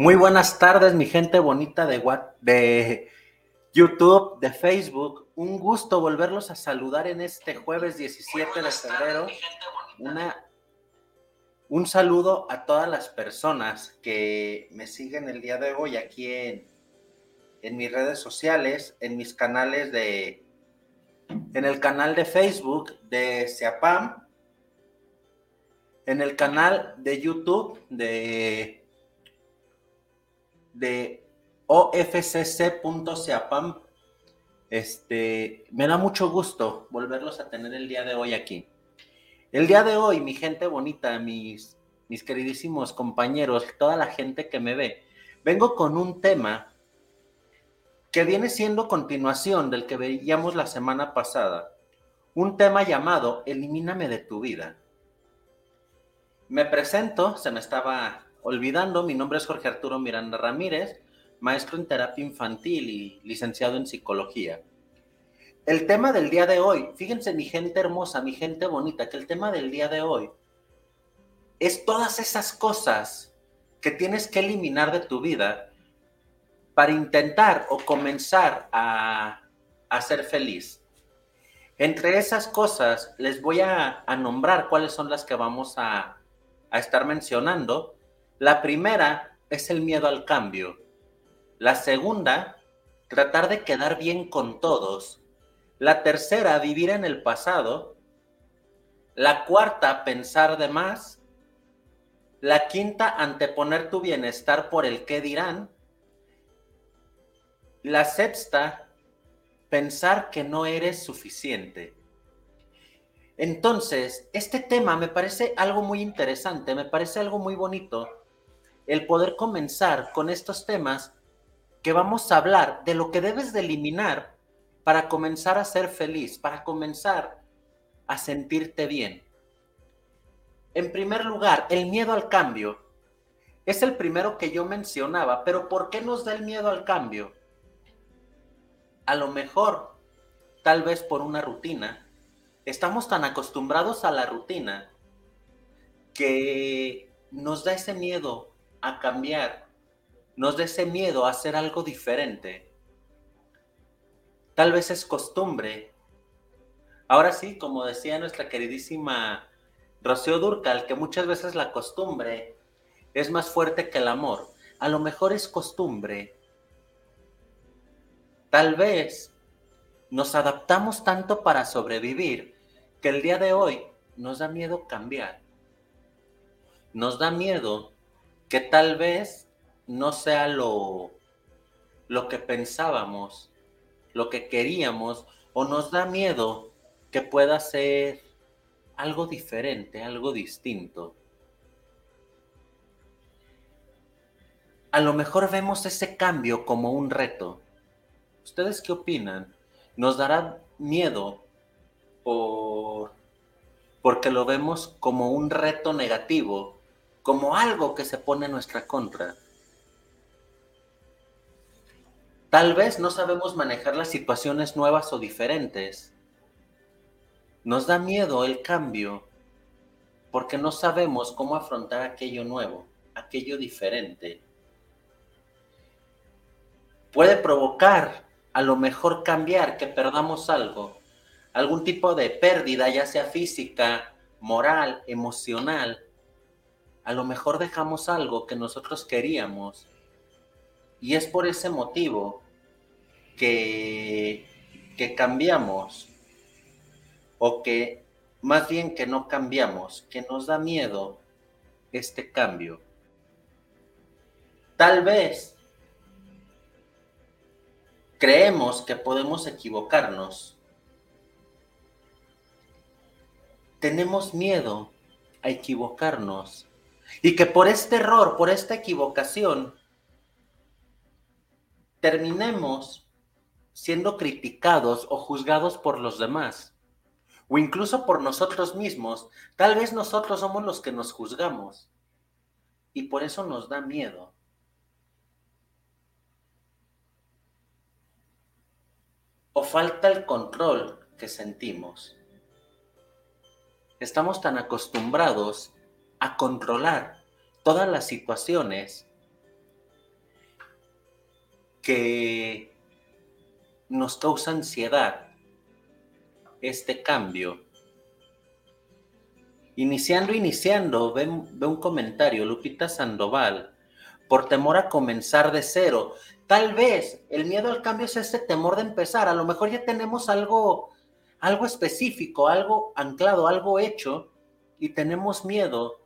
Muy buenas tardes, mi gente bonita de, de YouTube, de Facebook. Un gusto volverlos a saludar en este jueves 17 de febrero. Una, un saludo a todas las personas que me siguen el día de hoy aquí en, en mis redes sociales, en mis canales de, en el canal de Facebook de SEAPAM, en el canal de YouTube de de ofcc.seapam. Este, me da mucho gusto volverlos a tener el día de hoy aquí. El día de hoy, mi gente bonita, mis, mis queridísimos compañeros, toda la gente que me ve, vengo con un tema que viene siendo continuación del que veíamos la semana pasada. Un tema llamado Elimíname de tu vida. Me presento, se me estaba olvidando, mi nombre es Jorge Arturo Miranda Ramírez, maestro en terapia infantil y licenciado en psicología. El tema del día de hoy, fíjense mi gente hermosa, mi gente bonita, que el tema del día de hoy es todas esas cosas que tienes que eliminar de tu vida para intentar o comenzar a, ser feliz. Entre esas cosas les voy a, nombrar cuáles son las que vamos a, a estar mencionando la primera es el miedo al cambio. La segunda, tratar de quedar bien con todos. La tercera, vivir en el pasado. La cuarta, pensar de más. La quinta, anteponer tu bienestar por el qué dirán. La sexta, pensar que no eres suficiente. Entonces, este tema me parece algo muy interesante, me parece algo muy bonito, el poder comenzar con estos temas que vamos a hablar de lo que debes de eliminar para comenzar a ser feliz, para comenzar a sentirte bien. En primer lugar, el miedo al cambio. Es el primero que yo mencionaba, pero ¿por qué nos da el miedo al cambio? A lo mejor, tal vez por una rutina. Estamos tan acostumbrados a la rutina que nos da ese miedo a cambiar, nos da ese miedo a hacer algo diferente. Tal vez es costumbre. Ahora sí, como decía nuestra queridísima Rocío Durcal, que muchas veces la costumbre es más fuerte que el amor. A lo mejor es costumbre. Tal vez nos adaptamos tanto para sobrevivir que el día de hoy nos da miedo cambiar. Nos da miedo que tal vez no sea lo, lo que pensábamos, lo que queríamos, o nos da miedo que pueda ser algo diferente, algo distinto. A lo mejor vemos ese cambio como un reto. ¿Ustedes qué opinan? ¿Nos dará miedo por, porque lo vemos como un reto negativo como algo que se pone en nuestra contra. Tal vez no sabemos manejar las situaciones nuevas o diferentes. Nos da miedo el cambio porque no sabemos cómo afrontar aquello nuevo, aquello diferente. Puede provocar a lo mejor cambiar, que perdamos algo, algún tipo de pérdida, ya sea física, moral, emocional, a lo mejor dejamos algo que nosotros queríamos y es por ese motivo que, que cambiamos o que más bien que no cambiamos, que nos da miedo este cambio. Tal vez creemos que podemos equivocarnos. Tenemos miedo a equivocarnos y que por este error, por esta equivocación, terminemos siendo criticados o juzgados por los demás, o incluso por nosotros mismos. Tal vez nosotros somos los que nos juzgamos y por eso nos da miedo. O falta el control que sentimos. Estamos tan acostumbrados a controlar todas las situaciones que nos causa ansiedad este cambio. Iniciando, iniciando, ve, un comentario, Lupita Sandoval, por temor a comenzar de cero. Tal vez el miedo al cambio es este temor de empezar. A lo mejor ya tenemos algo, algo específico, algo anclado, algo hecho, y tenemos miedo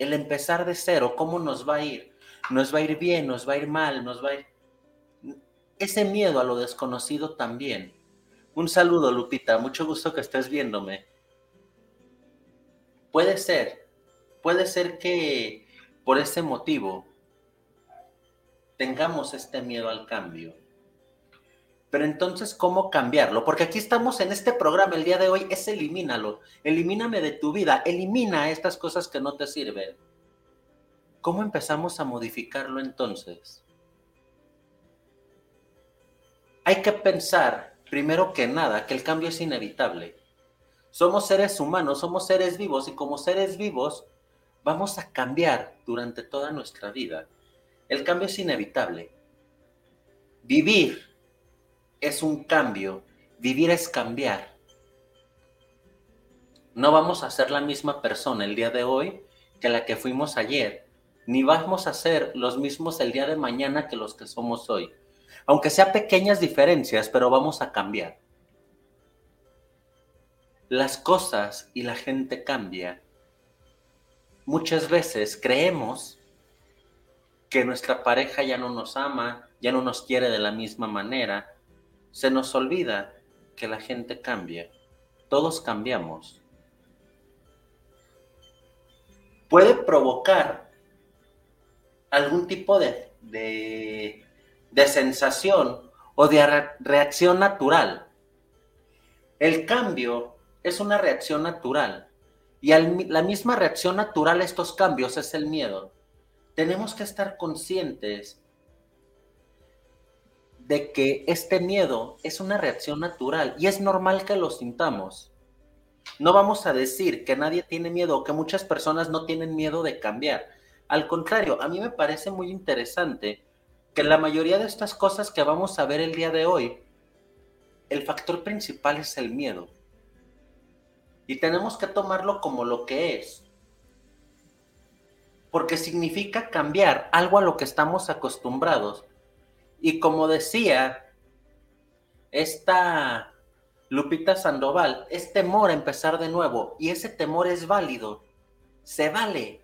el empezar de cero. ¿Cómo nos va a ir? ¿Nos va a ir bien? ¿Nos va a ir mal? ¿Nos va a ir ese miedo a lo desconocido también. Un saludo, Lupita, mucho gusto que estés viéndome. Puede ser, puede ser que por ese motivo tengamos este miedo al cambio. Pero entonces, ¿cómo cambiarlo? Porque aquí estamos en este programa el día de hoy, es elimínalo, elimíname de tu vida, elimina estas cosas que no te sirven. ¿Cómo empezamos a modificarlo entonces? Hay que pensar, primero que nada, que el cambio es inevitable. Somos seres humanos, somos seres vivos y como seres vivos vamos a cambiar durante toda nuestra vida. El cambio es inevitable. Vivir es un cambio, vivir es cambiar. No vamos a ser la misma persona el día de hoy que la que fuimos ayer, ni vamos a ser los mismos el día de mañana que los que somos hoy aunque sea pequeñas diferencias, pero vamos a cambiar. Las cosas y la gente cambia. Muchas veces creemos que nuestra pareja ya no nos ama, ya no nos quiere de la misma manera. Se nos olvida que la gente cambia. Todos cambiamos. Puede provocar algún tipo de, de de sensación o de reacción natural. El cambio es una reacción natural y la misma reacción natural a estos cambios es el miedo. Tenemos que estar conscientes de que este miedo es una reacción natural y es normal que lo sintamos. No vamos a decir que nadie tiene miedo o que muchas personas no tienen miedo de cambiar. Al contrario, a mí me parece muy interesante que la mayoría de estas cosas que vamos a ver el día de hoy, el factor principal es el miedo. Y tenemos que tomarlo como lo que es. Porque significa cambiar algo a lo que estamos acostumbrados. Y como decía esta Lupita Sandoval, es temor a empezar de nuevo. Y ese temor es válido. Se vale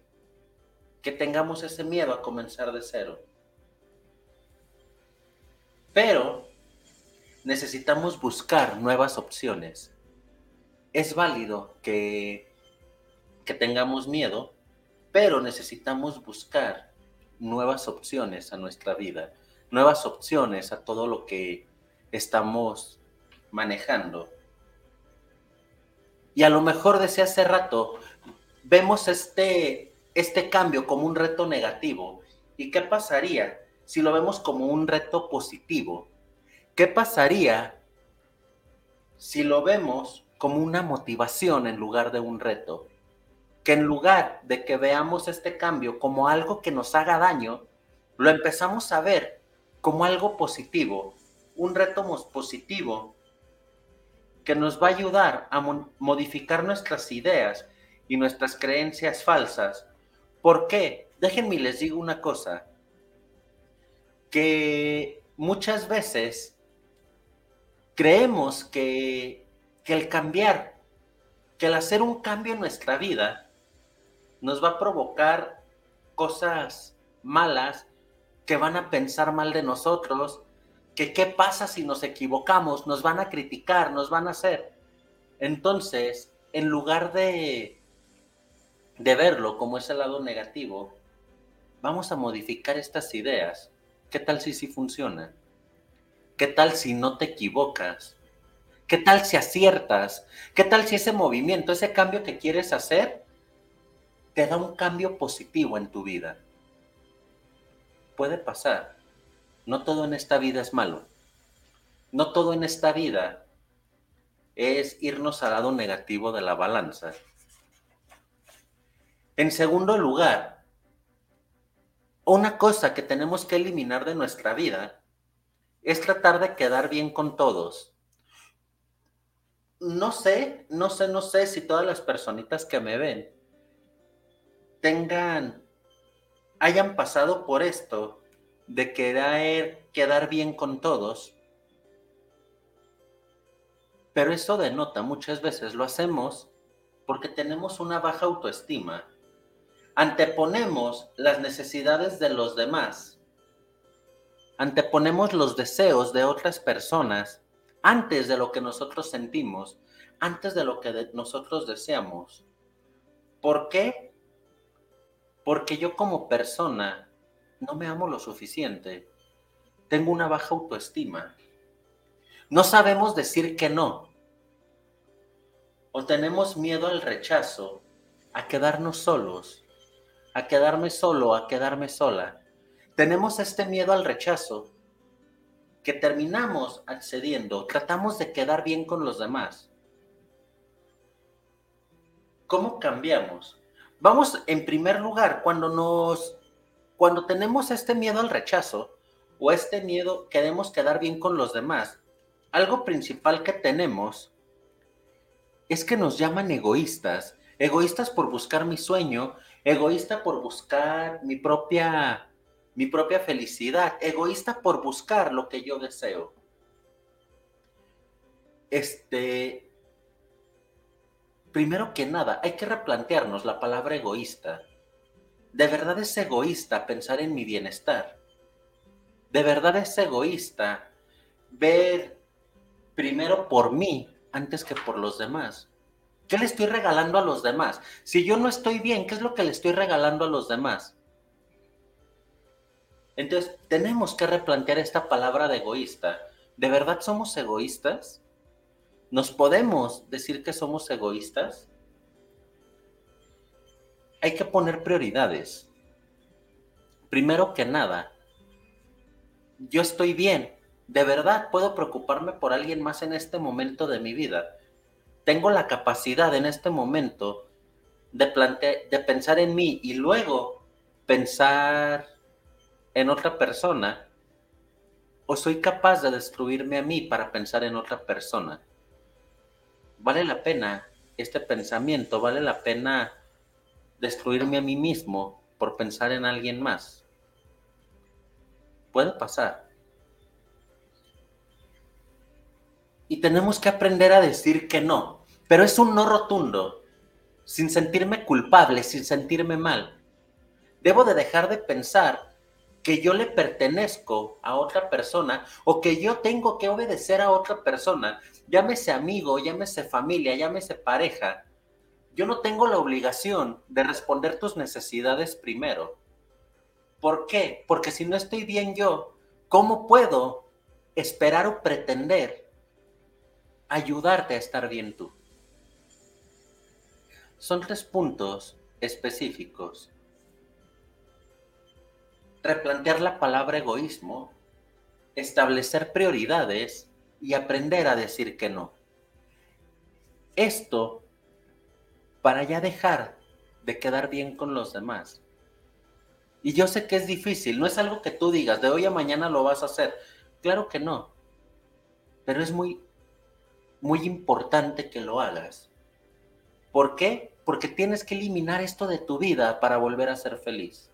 que tengamos ese miedo a comenzar de cero. Pero necesitamos buscar nuevas opciones. Es válido que, que tengamos miedo, pero necesitamos buscar nuevas opciones a nuestra vida, nuevas opciones a todo lo que estamos manejando. Y a lo mejor desde hace rato vemos este, este cambio como un reto negativo. ¿Y qué pasaría si lo vemos como un reto positivo? ¿Qué pasaría si lo vemos como una motivación en lugar de un reto? Que en lugar de que veamos este cambio como algo que nos haga daño, lo empezamos a ver como algo positivo, un reto positivo que nos va a ayudar a modificar nuestras ideas y nuestras creencias falsas. ¿Por qué? Déjenme les digo una cosa que muchas veces creemos que, el cambiar, que el hacer un cambio en nuestra vida nos va a provocar cosas malas, que van a pensar mal de nosotros, que qué pasa si nos equivocamos, nos van a criticar, nos van a hacer. Entonces, en lugar de, de verlo como ese lado negativo, vamos a modificar estas ideas ¿Qué tal si sí funciona? ¿Qué tal si no te equivocas? ¿Qué tal si aciertas? ¿Qué tal si ese movimiento, ese cambio que quieres hacer, te da un cambio positivo en tu vida? Puede pasar. No todo en esta vida es malo. No todo en esta vida es irnos al lado negativo de la balanza. En segundo lugar, una cosa que tenemos que eliminar de nuestra vida es tratar de quedar bien con todos. No sé, no sé, no sé si todas las personitas que me ven tengan, hayan pasado por esto de querer quedar bien con todos. Pero eso denota, muchas veces lo hacemos porque tenemos una baja autoestima. Anteponemos las necesidades de los demás. Anteponemos los deseos de otras personas antes de lo que nosotros sentimos, antes de lo que nosotros deseamos. ¿Por qué? Porque yo como persona no me amo lo suficiente. Tengo una baja autoestima. No sabemos decir que no. O tenemos miedo al rechazo, a quedarnos solos, a quedarme solo, a quedarme sola. Tenemos este miedo al rechazo que terminamos accediendo, tratamos de quedar bien con los demás. ¿Cómo cambiamos? Vamos en primer lugar, cuando nos cuando tenemos este miedo al rechazo o este miedo, queremos quedar bien con los demás, algo principal que tenemos es que nos llaman egoístas. Egoístas por buscar mi sueño, egoísta por buscar mi propia, mi propia felicidad, egoísta por buscar lo que yo deseo. Este, primero que nada, hay que replantearnos la palabra egoísta. ¿De verdad es egoísta pensar en mi bienestar? ¿De verdad es egoísta ver primero por mí antes que por los demás? ¿Qué le estoy regalando a los demás? Si yo no estoy bien, ¿qué es lo que le estoy regalando a los demás? Entonces, tenemos que replantear esta palabra de egoísta. ¿De verdad somos egoístas? ¿Nos podemos decir que somos egoístas? hay que poner prioridades. Primero que nada, yo estoy bien. De verdad puedo preocuparme por alguien más en este momento de mi vida. Tengo la capacidad en este momento de, de pensar en mí y luego pensar en otra persona. ¿O soy capaz de destruirme a mí para pensar en otra persona? ¿Vale la pena este pensamiento? ¿Vale la pena destruirme a mí mismo por pensar en alguien más. Puede pasar. Y tenemos que aprender a decir que no, pero es un no rotundo, sin sentirme culpable, sin sentirme mal. Debo de dejar de pensar que yo le pertenezco a otra persona o que yo tengo que obedecer a otra persona, llámese amigo, llámese familia, llámese pareja, yo no tengo la obligación de responder tus necesidades primero. ¿Por qué? Porque si no estoy bien yo, ¿cómo puedo esperar o pretender ayudarte a estar bien tú? Son tres puntos específicos. Replantear la palabra egoísmo, establecer prioridades y aprender a decir que no. Esto para ya dejar de quedar bien con los demás. Y yo sé que es difícil, no es algo que tú digas, de hoy a mañana lo vas a hacer. Claro que no. Pero es muy, muy importante que lo hagas. ¿Por qué? Porque tienes que eliminar esto de tu vida para volver a ser feliz.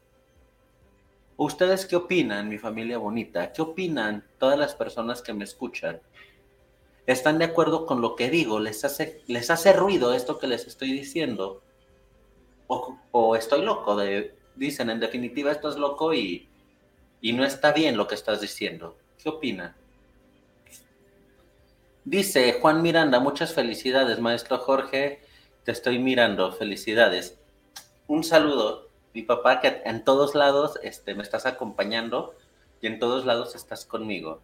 ¿Ustedes qué opinan, mi familia bonita? ¿Qué opinan todas las personas que me escuchan? Están de acuerdo con lo que digo, les hace, les hace ruido esto que les estoy diciendo, o, estoy loco, de, dicen en definitiva esto es loco y, y no está bien lo que estás diciendo. ¿Qué opinan? Dice Juan Miranda, muchas felicidades, maestro Jorge, te estoy mirando, felicidades. Un saludo, mi papá, que en todos lados este, me estás acompañando y en todos lados estás conmigo.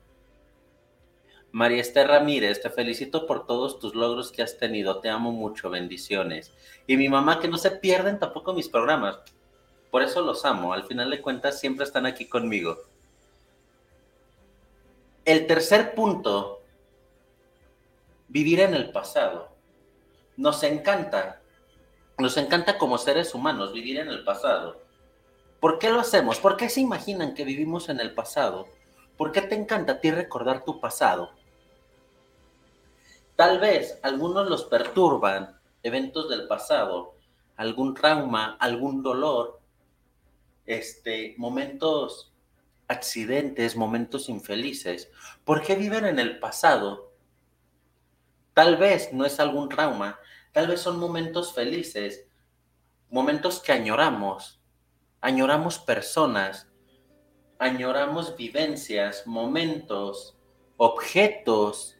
María Esther Ramírez, te felicito por todos tus logros que has tenido. Te amo mucho, bendiciones. Y mi mamá, que no se pierden tampoco mis programas. Por eso los amo. Al final de cuentas, siempre están aquí conmigo. El tercer punto, vivir en el pasado. Nos encanta, nos encanta como seres humanos vivir en el pasado. ¿Por qué lo hacemos? ¿Por qué se imaginan que vivimos en el pasado? ¿Por qué te encanta a ti recordar tu pasado? Tal vez algunos los perturban eventos del pasado, algún trauma, algún dolor, este, momentos, accidentes, momentos infelices. ¿Por qué viven en el pasado? Tal vez no es algún trauma, tal vez son momentos felices, momentos que añoramos, añoramos personas, añoramos vivencias, momentos, objetos.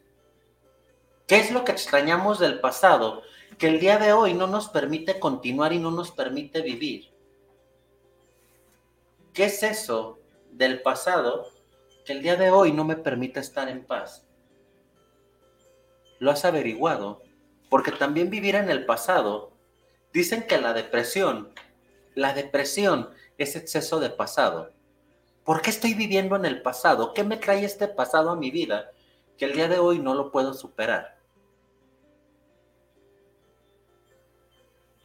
¿Qué es lo que extrañamos del pasado? Que el día de hoy no nos permite continuar y no nos permite vivir. ¿Qué es eso del pasado que el día de hoy no me permite estar en paz? Lo has averiguado, porque también vivir en el pasado, dicen que la depresión, la depresión es exceso de pasado. ¿Por qué estoy viviendo en el pasado? ¿Qué me trae este pasado a mi vida que el día de hoy no lo puedo superar?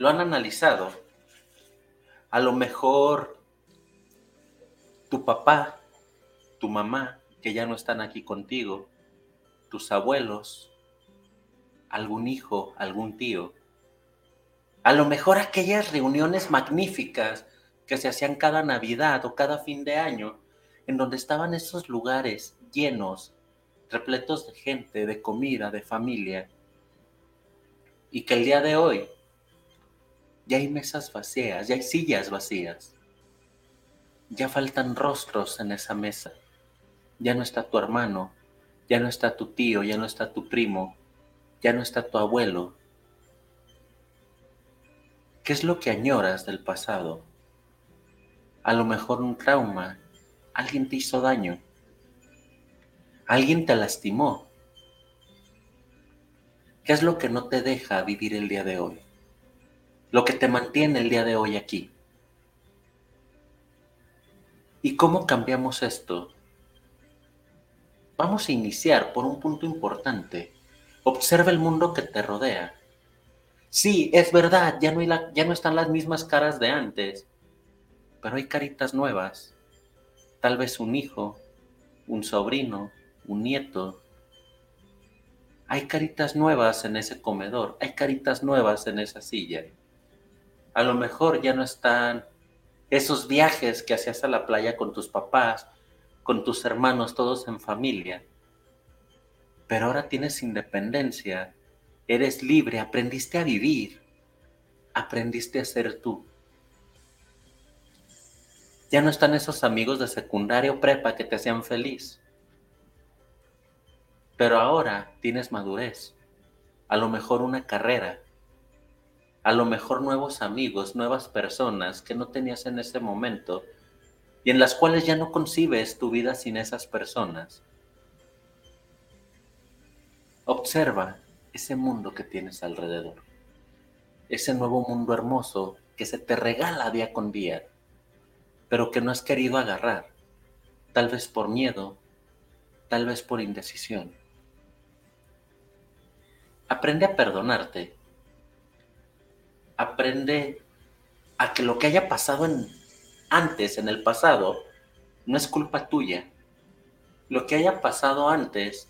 ¿Lo han analizado? A lo mejor tu papá, tu mamá, que ya no están aquí contigo, tus abuelos, algún hijo, algún tío. A lo mejor aquellas reuniones magníficas que se hacían cada Navidad o cada fin de año, en donde estaban esos lugares llenos, repletos de gente, de comida, de familia, y que el día de hoy ya hay mesas vacías, ya hay sillas vacías, ya faltan rostros en esa mesa, ya no está tu hermano, ya no está tu tío, ya no está tu primo, ya no está tu abuelo. ¿Qué es lo que añoras del pasado? a lo mejor un trauma, alguien te hizo daño, alguien te lastimó. ¿Qué es lo que no te deja vivir el día de hoy? Lo que te mantiene el día de hoy aquí. ¿Y cómo cambiamos esto? Vamos a iniciar por un punto importante. Observa el mundo que te rodea. Sí, es verdad, ya no, ya no están las mismas caras de antes pero hay caritas nuevas. Tal vez un hijo, un sobrino, un nieto. Hay caritas nuevas en ese comedor, hay caritas nuevas en esa silla. A lo mejor ya no están esos viajes que hacías a la playa con tus papás, con tus hermanos, todos en familia. Pero ahora tienes independencia, eres libre, aprendiste a vivir, aprendiste a ser tú. Ya no están esos amigos de secundaria o prepa que te hacían feliz. Pero ahora tienes madurez, a lo mejor una carrera, a lo mejor nuevos amigos, nuevas personas que no tenías en ese momento y en las cuales ya no concibes tu vida sin esas personas. Observa ese mundo que tienes alrededor, ese nuevo mundo hermoso que se te regala día con día pero que no has querido agarrar, tal vez por miedo, tal vez por indecisión. Aprende a perdonarte. Aprende a que lo que haya pasado en, antes, en el pasado, no es culpa tuya. Lo que haya pasado antes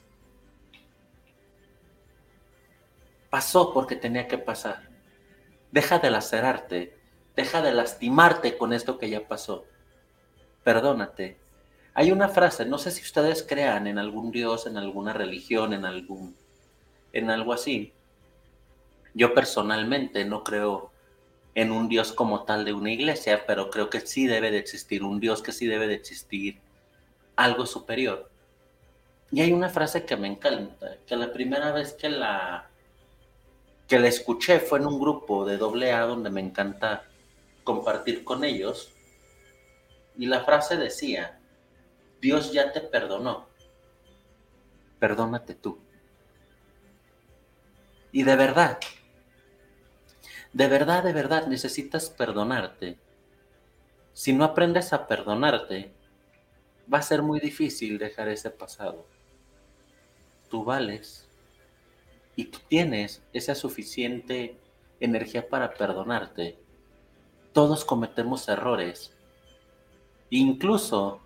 pasó porque tenía que pasar. Deja de lacerarte, Deja de lastimarte con esto que ya pasó. Perdónate. Hay una frase, no sé si ustedes crean en algún dios, en alguna religión, en algún en algo así. Yo personalmente no creo en un dios como tal de una iglesia, pero creo que sí debe de existir un dios, que sí debe de existir algo superior. Y hay una frase que me encanta, que la primera vez que la que la escuché fue en un grupo de doble A donde me encanta compartir con ellos. Y la frase decía, Dios ya te perdonó, perdónate tú. Y de verdad, de verdad, de verdad necesitas perdonarte. Si no aprendes a perdonarte, va a ser muy difícil dejar ese pasado. Tú vales y tú tienes esa suficiente energía para perdonarte todos cometemos errores. Incluso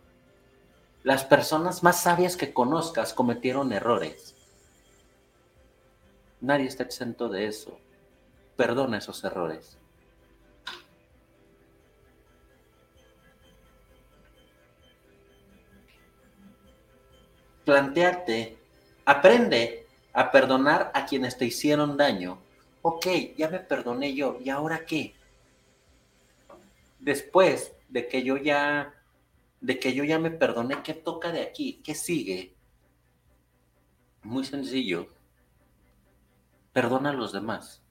Las personas más sabias que conozcas cometieron errores. Nadie está exento de eso. Perdona esos errores. Plantearte, aprende a perdonar a quienes te hicieron daño. Ok, ya me perdoné yo, ¿y ahora qué? Después de que yo ya de que yo ya me perdoné, ¿qué toca de aquí? ¿Qué sigue? Muy sencillo. Perdona a los demás.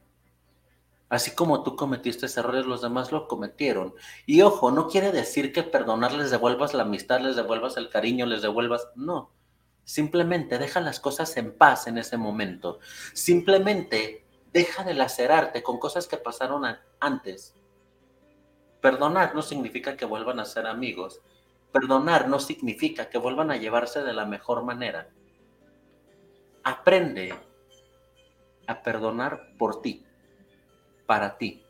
Así como tú cometiste errores, los demás lo cometieron. Y ojo, no quiere decir que perdonar les devuelvas la amistad, les devuelvas el cariño, les devuelvas. No. Simplemente deja las cosas en paz en ese momento. Simplemente deja de lacerarte con cosas que pasaron antes. Perdonar no significa que vuelvan a ser amigos. Perdonar no significa que vuelvan a llevarse de la mejor manera. Aprende a perdonar por ti, para ti.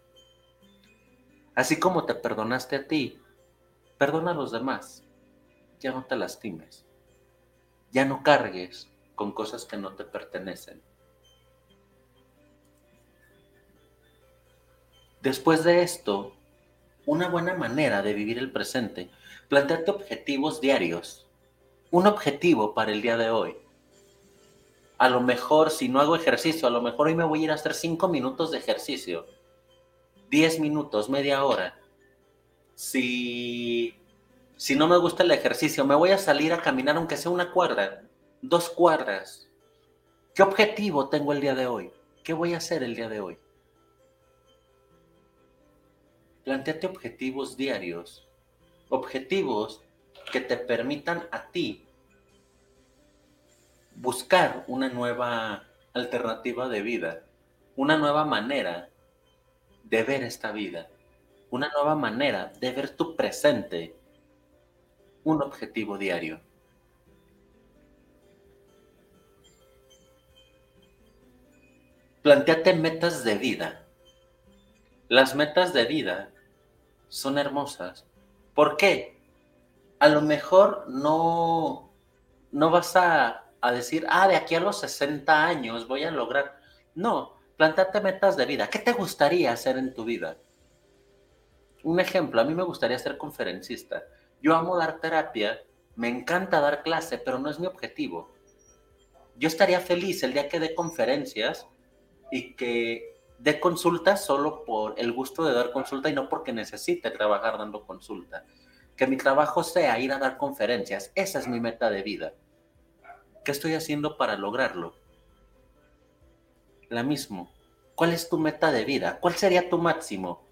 Así como te perdonaste a ti, perdona a los demás. Ya no te lastimes. Ya no cargues con cosas que no te pertenecen. Después de esto, una buena manera de vivir el presente Planteate objetivos diarios. Un objetivo para el día de hoy. A lo mejor, si no hago ejercicio, a lo mejor hoy me voy a ir a hacer cinco minutos de ejercicio. Diez minutos, media hora. Si, si no me gusta el ejercicio, me voy a salir a caminar aunque sea una cuadra, dos cuadras. ¿Qué objetivo tengo el día de hoy? ¿Qué voy a hacer el día de hoy? Planteate objetivos diarios objetivos que te permitan a ti buscar una nueva alternativa de vida, una nueva manera de ver esta vida, una nueva manera de ver tu presente, un objetivo diario. Planteate metas de vida. Las metas de vida son hermosas ¿Por qué? A lo mejor no, no vas a, decir, ah, de aquí a los 60 años voy a lograr. No, plantate metas de vida. ¿Qué te gustaría hacer en tu vida? Un ejemplo, a mí me gustaría ser conferencista. Yo amo dar terapia, me encanta dar clase, pero no es mi objetivo. Yo estaría feliz el día que dé conferencias y que de consulta solo por el gusto de dar consulta y no porque necesite trabajar dando consulta. Que mi trabajo sea ir a dar conferencias. Esa es mi meta de vida. ¿Qué estoy haciendo para lograrlo? La mismo. ¿Cuál es tu meta de vida? ¿Cuál sería tu máximo?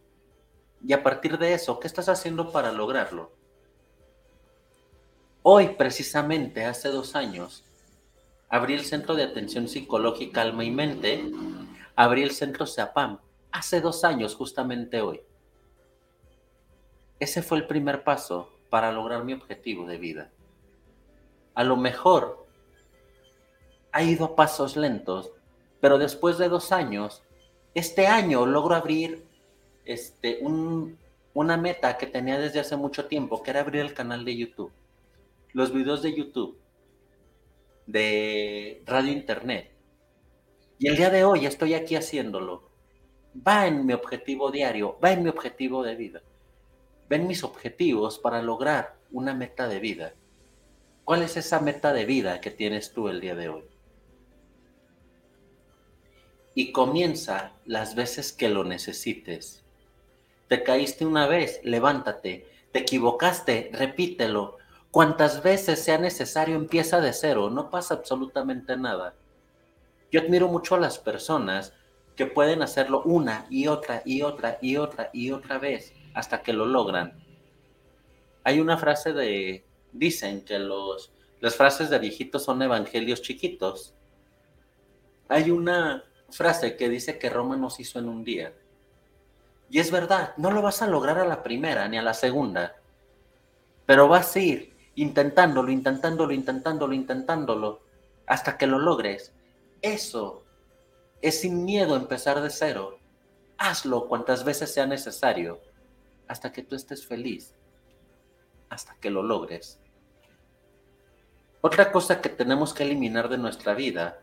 Y a partir de eso, ¿qué estás haciendo para lograrlo? Hoy, precisamente, hace dos años, abrí el Centro de Atención Psicológica Alma y Mente abrí el centro SEAPAM hace dos años, justamente hoy. Ese fue el primer paso para lograr mi objetivo de vida. A lo mejor ha ido a pasos lentos, pero después de dos años, este año logro abrir este, una meta que tenía desde hace mucho tiempo, que era abrir el canal de YouTube. Los videos de YouTube, de radio internet, y el día de hoy estoy aquí haciéndolo. Va en mi objetivo diario, va en mi objetivo de vida. Ven mis objetivos para lograr una meta de vida. ¿Cuál es esa meta de vida que tienes tú el día de hoy? Y comienza las veces que lo necesites. Te caíste una vez, levántate. Te equivocaste, repítelo. Cuantas veces sea necesario, empieza de cero. No pasa absolutamente nada yo admiro mucho a las personas que pueden hacerlo una y otra y otra y otra y otra vez hasta que lo logran. Hay una frase de, dicen que los, las frases de viejitos son evangelios chiquitos. Hay una frase que dice que Roma nos hizo en un día. Y es verdad, no lo vas a lograr a la primera ni a la segunda, pero vas a ir intentándolo, intentándolo, intentándolo, intentándolo, hasta que lo logres. Eso es sin miedo empezar de cero. Hazlo cuantas veces sea necesario hasta que tú estés feliz, hasta que lo logres. Otra cosa que tenemos que eliminar de nuestra vida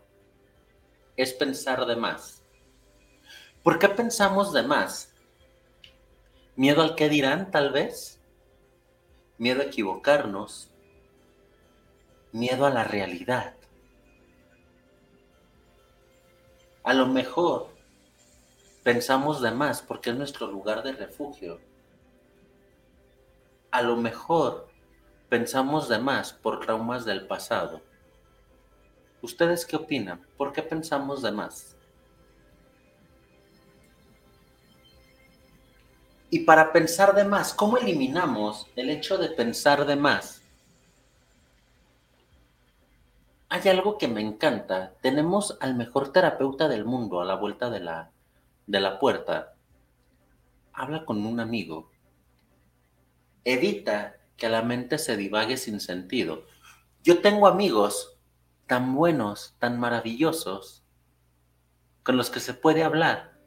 es pensar de más. ¿Por qué pensamos de más? ¿Miedo al que dirán, tal vez? ¿Miedo a equivocarnos? ¿Miedo a la realidad? A lo mejor pensamos de más porque es nuestro lugar de refugio. A lo mejor pensamos de más por traumas del pasado. ¿Ustedes qué opinan? ¿Por qué pensamos de más? Y para pensar de más, ¿cómo eliminamos el hecho de pensar de más? Hay algo que me encanta. Tenemos al mejor terapeuta del mundo a la vuelta de la, de la puerta. Habla con un amigo. Evita que la mente se divague sin sentido. Yo tengo amigos tan buenos, tan maravillosos, con los que se puede hablar,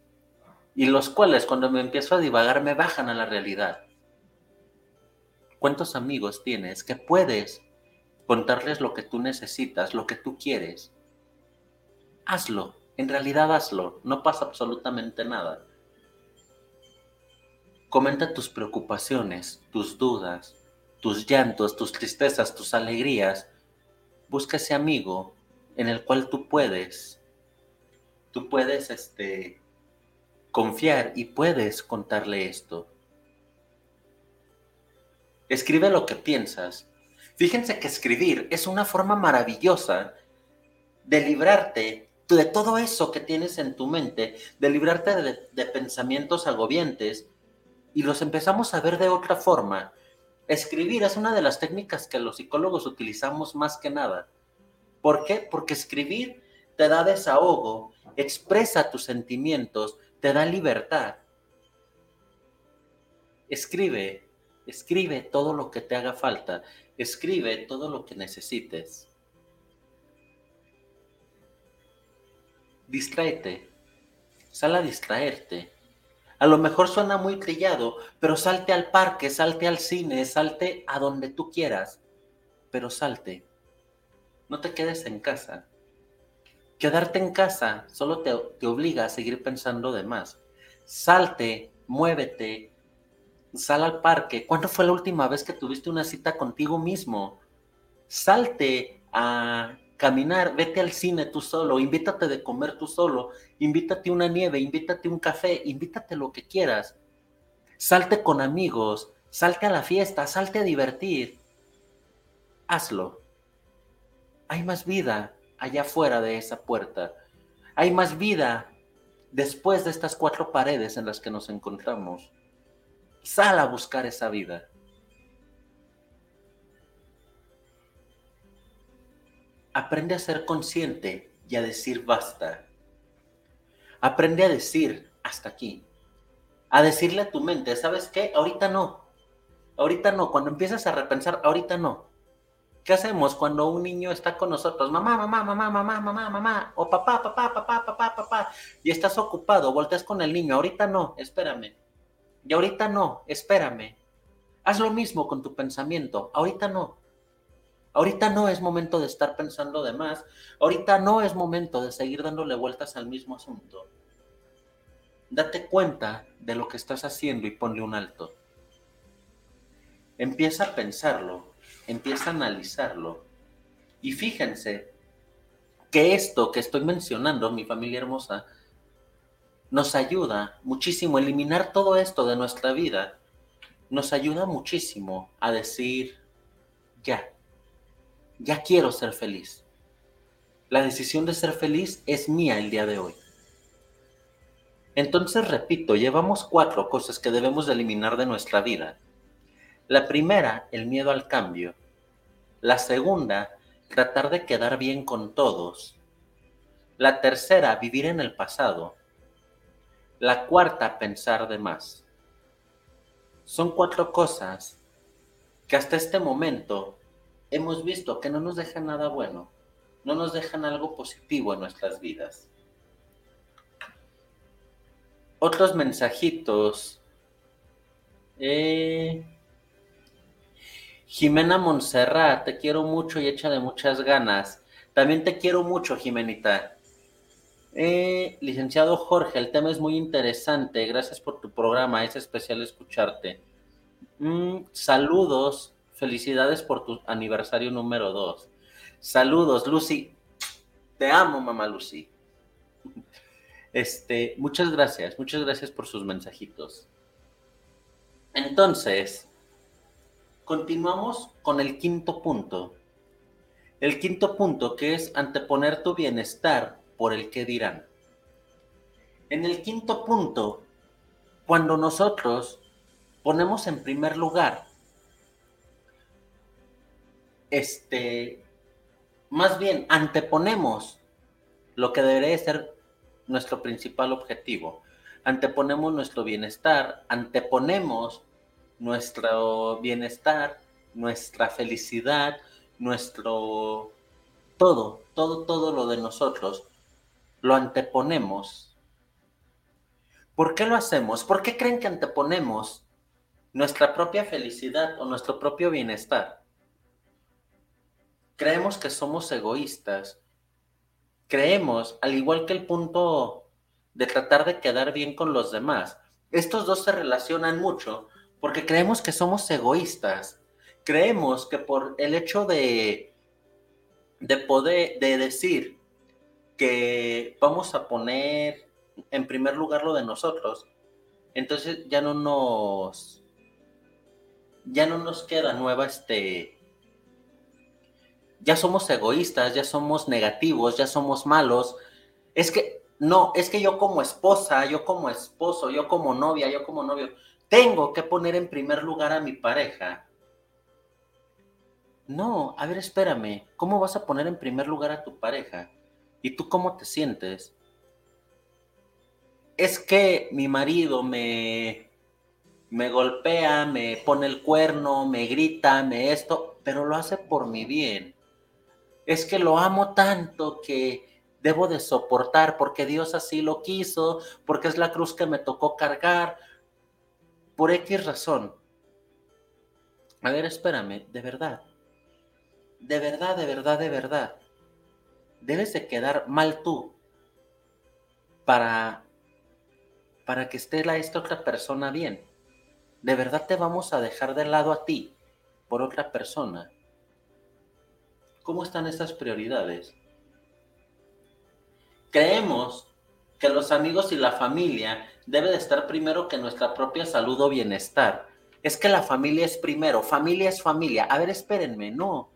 y los cuales cuando me empiezo a divagar me bajan a la realidad. ¿Cuántos amigos tienes que puedes contarles lo que tú necesitas, lo que tú quieres? Hazlo, en realidad hazlo, no pasa absolutamente nada. Comenta tus preocupaciones, tus dudas, tus llantos, tus tristezas, tus alegrías. Busca ese amigo en el cual tú puedes, tú puedes este, confiar y puedes contarle esto. Escribe lo que piensas. Fíjense que escribir es una forma maravillosa de librarte de todo eso que tienes en tu mente, de librarte de, de, pensamientos agobiantes y los empezamos a ver de otra forma. Escribir es una de las técnicas que los psicólogos utilizamos más que nada. ¿Por qué? Porque escribir te da desahogo, expresa tus sentimientos, te da libertad. Escribe, escribe todo lo que te haga falta, escribe todo lo que necesites. Distráete, sal a distraerte. A lo mejor suena muy trillado, pero salte al parque, salte al cine, salte a donde tú quieras, pero salte. No te quedes en casa. Quedarte en casa solo te, te obliga a seguir pensando de más. Salte, muévete, sal al parque. ¿Cuándo fue la última vez que tuviste una cita contigo mismo? Salte a caminar, vete al cine tú solo, invítate de comer tú solo, invítate una nieve, invítate un café, invítate lo que quieras. Salte con amigos, salte a la fiesta, salte a divertir. Hazlo. Hay más vida allá afuera de esa puerta. Hay más vida después de estas cuatro paredes en las que nos encontramos. Sal a buscar esa vida. Aprende a ser consciente y a decir basta. Aprende a decir hasta aquí. A decirle a tu mente, ¿sabes qué? Ahorita no. Ahorita no. Cuando empiezas a repensar, ahorita no. ¿Qué hacemos cuando un niño está con nosotros? Mamá, mamá, mamá, mamá, mamá, mamá, o papá, papá, papá, papá, papá, y estás ocupado, volteas con el niño, ahorita no, espérame. Y ahorita no, espérame. Haz lo mismo con tu pensamiento, ahorita no. Ahorita no es momento de estar pensando de más, ahorita no es momento de seguir dándole vueltas al mismo asunto. Date cuenta de lo que estás haciendo y ponle un alto. Empieza a pensarlo empieza a analizarlo. Y fíjense que esto que estoy mencionando, mi familia hermosa, nos ayuda muchísimo eliminar todo esto de nuestra vida. Nos ayuda muchísimo a decir, ya, ya quiero ser feliz. La decisión de ser feliz es mía el día de hoy. Entonces, repito, llevamos cuatro cosas que debemos de eliminar de nuestra vida. La primera, el miedo al cambio. La segunda, tratar de quedar bien con todos. La tercera, vivir en el pasado. La cuarta, pensar de más. Son cuatro cosas que hasta este momento hemos visto que no nos dejan nada bueno, no nos dejan algo positivo en nuestras vidas. Otros mensajitos. Eh, Jimena Montserrat, te quiero mucho y echa de muchas ganas. También te quiero mucho, Jimenita. Eh, licenciado Jorge, el tema es muy interesante. Gracias por tu programa, es especial escucharte. Mm, saludos, felicidades por tu aniversario número 2. Saludos, Lucy. Te amo, mamá Lucy. Este, muchas gracias, muchas gracias por sus mensajitos. Entonces, continuamos con el quinto punto. El quinto punto que es anteponer tu bienestar por el que dirán. En el quinto punto, cuando nosotros ponemos en primer lugar, este, más bien anteponemos lo que debería ser nuestro principal objetivo. Anteponemos nuestro bienestar, anteponemos nuestro bienestar, nuestra felicidad, nuestro todo, todo, todo lo de nosotros, lo anteponemos. ¿Por qué lo hacemos? ¿Por qué creen que anteponemos nuestra propia felicidad o nuestro propio bienestar? Creemos que somos egoístas. Creemos, al igual que el punto de tratar de quedar bien con los demás, estos dos se relacionan mucho porque creemos que somos egoístas. Creemos que por el hecho de, de poder, de decir que vamos a poner en primer lugar lo de nosotros, entonces ya no nos, ya no nos queda nueva este, ya somos egoístas, ya somos negativos, ya somos malos. Es que, no, es que yo como esposa, yo como esposo, yo como novia, yo como novio, tengo que poner en primer lugar a mi pareja. No, a ver, espérame, ¿cómo vas a poner en primer lugar a tu pareja? ¿Y tú cómo te sientes? Es que mi marido me, me golpea, me pone el cuerno, me grita, me esto, pero lo hace por mi bien. Es que lo amo tanto que debo de soportar porque Dios así lo quiso, porque es la cruz que me tocó cargar, por X razón. A ver, espérame, de verdad. De verdad, de verdad, de verdad. Debes de quedar mal tú para para que esté la esta otra persona bien. De verdad te vamos a dejar de lado a ti por otra persona. ¿Cómo están estas prioridades? Creemos que los amigos y la familia debe de estar primero que nuestra propia salud o bienestar. Es que la familia es primero, familia es familia. A ver, espérenme, no.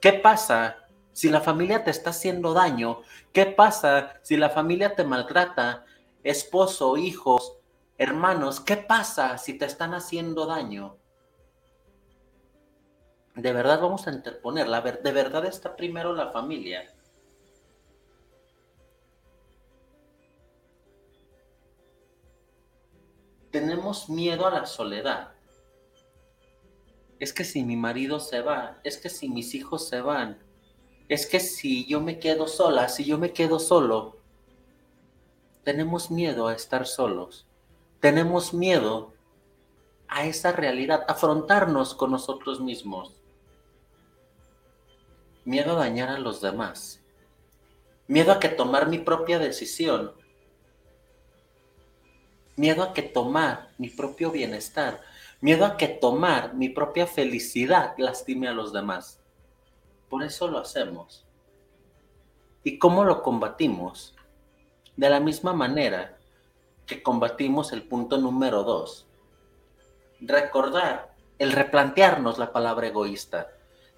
¿Qué pasa si la familia te está haciendo daño? ¿Qué pasa si la familia te maltrata? Esposo, hijos, hermanos, ¿qué pasa si te están haciendo daño? De verdad vamos a interponerla. De verdad está primero la familia. tenemos miedo a la soledad. Es que si mi marido se va, es que si mis hijos se van, es que si yo me quedo sola, si yo me quedo solo, tenemos miedo a estar solos. Tenemos miedo a esa realidad, afrontarnos con nosotros mismos. Miedo a dañar a los demás. Miedo a que tomar mi propia decisión miedo a que tomar mi propio bienestar, miedo a que tomar mi propia felicidad lastime a los demás. Por eso lo hacemos. ¿Y cómo lo combatimos? De la misma manera que combatimos el punto número dos. Recordar, el replantearnos la palabra egoísta.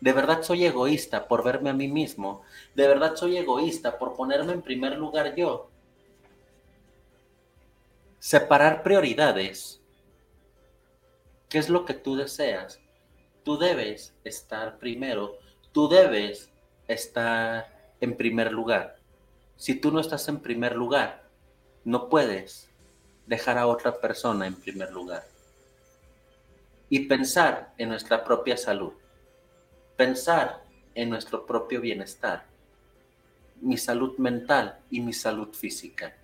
De verdad soy egoísta por verme a mí mismo. De verdad soy egoísta por ponerme en primer lugar yo. Separar prioridades. ¿Qué es lo que tú deseas? Tú debes estar primero, tú debes estar en primer lugar. Si tú no estás en primer lugar, no puedes dejar a otra persona en primer lugar. Y pensar en nuestra propia salud, pensar en nuestro propio bienestar, mi salud mental y mi salud física.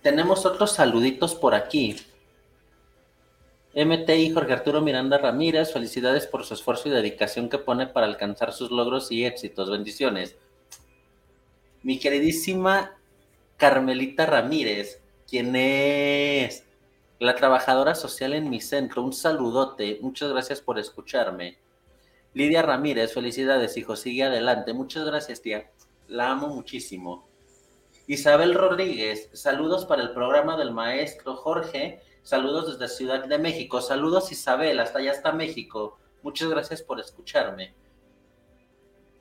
Tenemos otros saluditos por aquí. MTI Jorge Arturo Miranda Ramírez, felicidades por su esfuerzo y dedicación que pone para alcanzar sus logros y éxitos. Bendiciones. Mi queridísima Carmelita Ramírez, quien es la trabajadora social en mi centro, un saludote, muchas gracias por escucharme. Lidia Ramírez, felicidades, hijo, sigue adelante. Muchas gracias, tía. La amo muchísimo. Isabel Rodríguez, saludos para el programa del maestro Jorge Saludos desde Ciudad de México. Saludos Isabel, hasta allá está México. Muchas gracias por escucharme.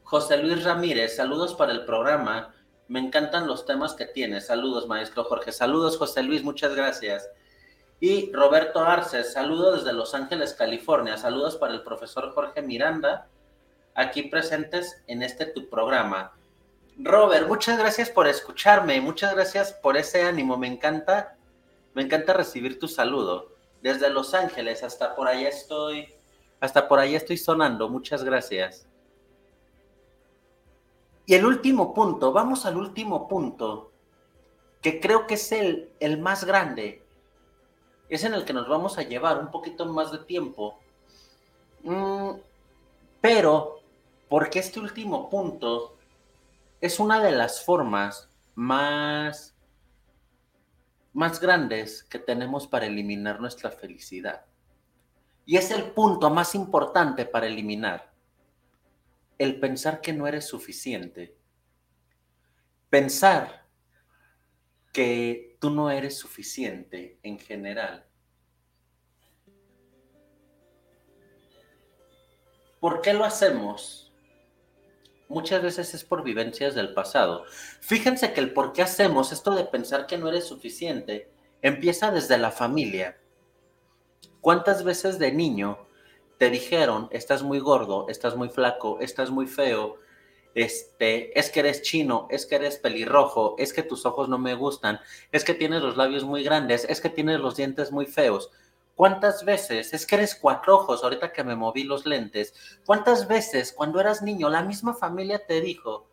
José Luis Ramírez, saludos para el programa. Me encantan los temas que tienes. Saludos, maestro Jorge. Saludos, José Luis, muchas gracias. Y Roberto Arce, saludos desde Los Ángeles, California. Saludos para el profesor Jorge Miranda, aquí presentes en este tu programa. Robert, muchas gracias por escucharme, muchas gracias por ese ánimo, me encanta me encanta recibir tu saludo. Desde Los Ángeles hasta por allá estoy, hasta por allá estoy sonando. Muchas gracias. Y el último punto, vamos al último punto, que creo que es el, el más grande. Es en el que nos vamos a llevar un poquito más de tiempo. Mm, pero, porque este último punto es una de las formas más más grandes que tenemos para eliminar nuestra felicidad. Y es el punto más importante para eliminar. El pensar que no eres suficiente. Pensar que tú no eres suficiente en general. ¿Por qué lo hacemos? muchas veces es por vivencias del pasado. Fíjense que el por qué hacemos esto de pensar que no eres suficiente empieza desde la familia. ¿Cuántas veces de niño te dijeron, estás muy gordo, estás muy flaco, estás muy feo, este, es que eres chino, es que eres pelirrojo, es que tus ojos no me gustan, es que tienes los labios muy grandes, es que tienes los dientes muy feos? ¿Cuántas veces, es que eres cuatro ojos ahorita que me moví los lentes, cuántas veces cuando eras niño la misma familia te dijo,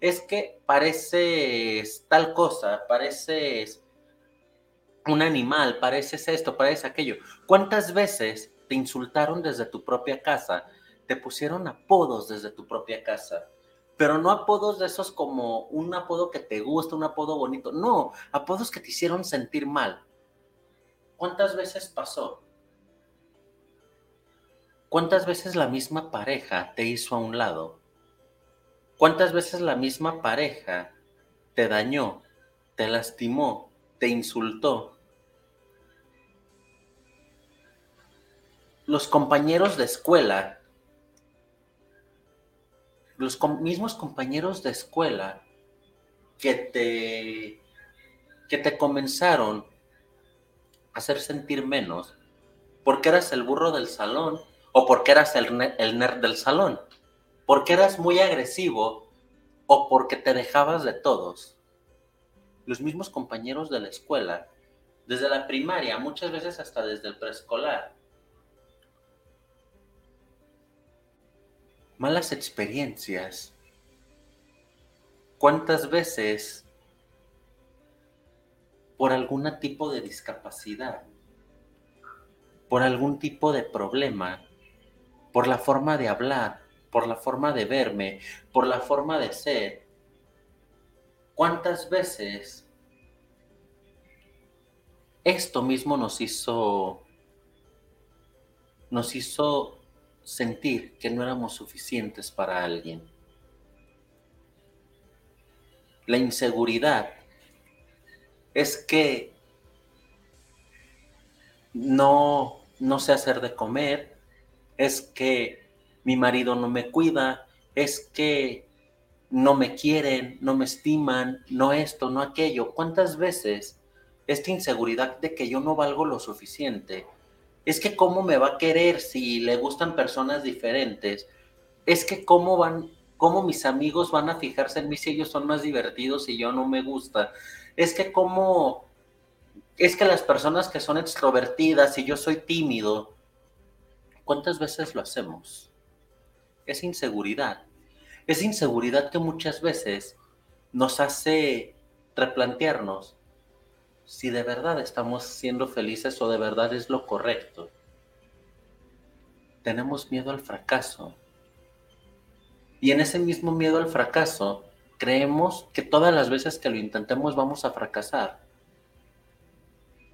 es que pareces tal cosa, pareces un animal, pareces esto, pareces aquello? ¿Cuántas veces te insultaron desde tu propia casa? Te pusieron apodos desde tu propia casa pero no apodos de esos como un apodo que te gusta, un apodo bonito, no, apodos que te hicieron sentir mal. ¿Cuántas veces pasó? ¿Cuántas veces la misma pareja te hizo a un lado? ¿Cuántas veces la misma pareja te dañó, te lastimó, te insultó? Los compañeros de escuela, los mismos compañeros de escuela que te, que te comenzaron hacer sentir menos porque eras el burro del salón o porque eras el, el nerd del salón, porque eras muy agresivo o porque te dejabas de todos. Los mismos compañeros de la escuela, desde la primaria, muchas veces hasta desde el preescolar. Malas experiencias. ¿Cuántas veces por algún tipo de discapacidad, por algún tipo de problema, por la forma de hablar, por la forma de verme, por la forma de ser. ¿Cuántas veces esto mismo nos hizo nos hizo sentir que no éramos suficientes para alguien? La inseguridad es que no, no sé hacer de comer, es que mi marido no me cuida, es que no me quieren, no me estiman, no esto, no aquello. ¿Cuántas veces esta inseguridad de que yo no valgo lo suficiente? Es que cómo me va a querer si le gustan personas diferentes. Es que cómo van, cómo mis amigos van a fijarse en mí si ellos son más divertidos y yo no me gusta es que como, es que las personas que son extrovertidas y yo soy tímido, ¿cuántas veces lo hacemos? Es inseguridad. Es inseguridad que muchas veces nos hace replantearnos si de verdad estamos siendo felices o de verdad es lo correcto. Tenemos miedo al fracaso. Y en ese mismo miedo al fracaso, creemos que todas las veces que lo intentemos vamos a fracasar.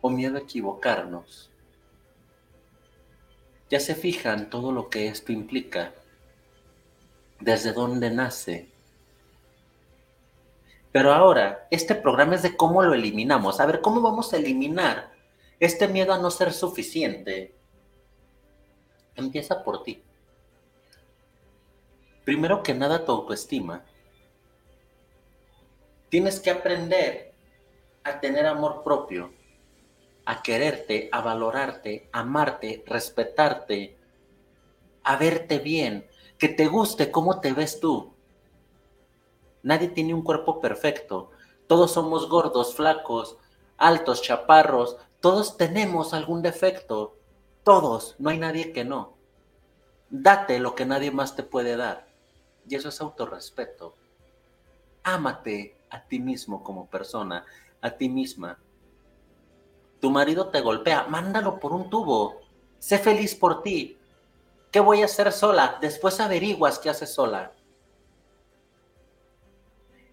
O miedo a equivocarnos. Ya se fijan todo lo que esto implica. Desde dónde nace, pero ahora, este programa es de cómo lo eliminamos. A ver, ¿cómo vamos a eliminar este miedo a no ser suficiente? Empieza por ti. Primero que nada, tu autoestima. Tienes que aprender a tener amor propio, a quererte, a valorarte, a amarte, respetarte, a verte bien, que te guste cómo te ves tú. Nadie tiene un cuerpo perfecto. Todos somos gordos, flacos, altos, chaparros. Todos tenemos algún defecto. Todos. No hay nadie que no. Date lo que nadie más te puede dar. Y eso es autorrespeto. Ámate a ti mismo como persona, a ti misma. Tu marido te golpea, mándalo por un tubo. Sé feliz por ti. ¿Qué voy a hacer sola? Después averiguas qué haces sola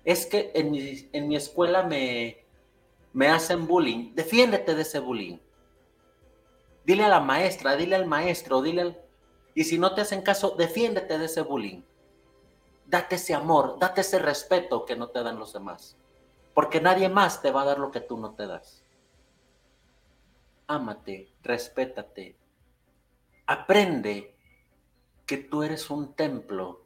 es que en mi, en mi escuela me, me hacen bullying. Defiéndete de ese bullying. Dile a la maestra, dile al maestro, dile al... Y si no te hacen caso, defiéndete de ese bullying. Date ese amor, date ese respeto que no te dan los demás. Porque nadie más te va a dar lo que tú no te das. Ámate, respétate. Aprende que tú eres un templo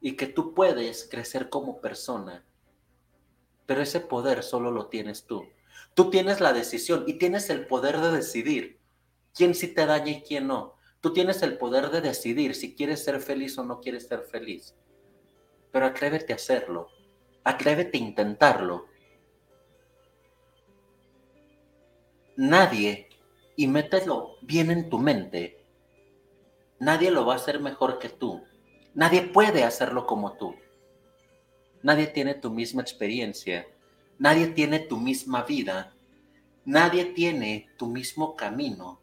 y que tú puedes crecer como persona. Pero ese poder solo lo tienes tú. Tú tienes la decisión y tienes el poder de decidir quién sí te daña y quién no. Tú tienes el poder de decidir si quieres ser feliz o no quieres ser feliz. Pero atrévete a hacerlo. Atrévete a intentarlo. Nadie, y mételo bien en tu mente, nadie lo va a hacer mejor que tú. Nadie puede hacerlo como tú. Nadie tiene tu misma experiencia. Nadie tiene tu misma vida. Nadie tiene tu mismo camino.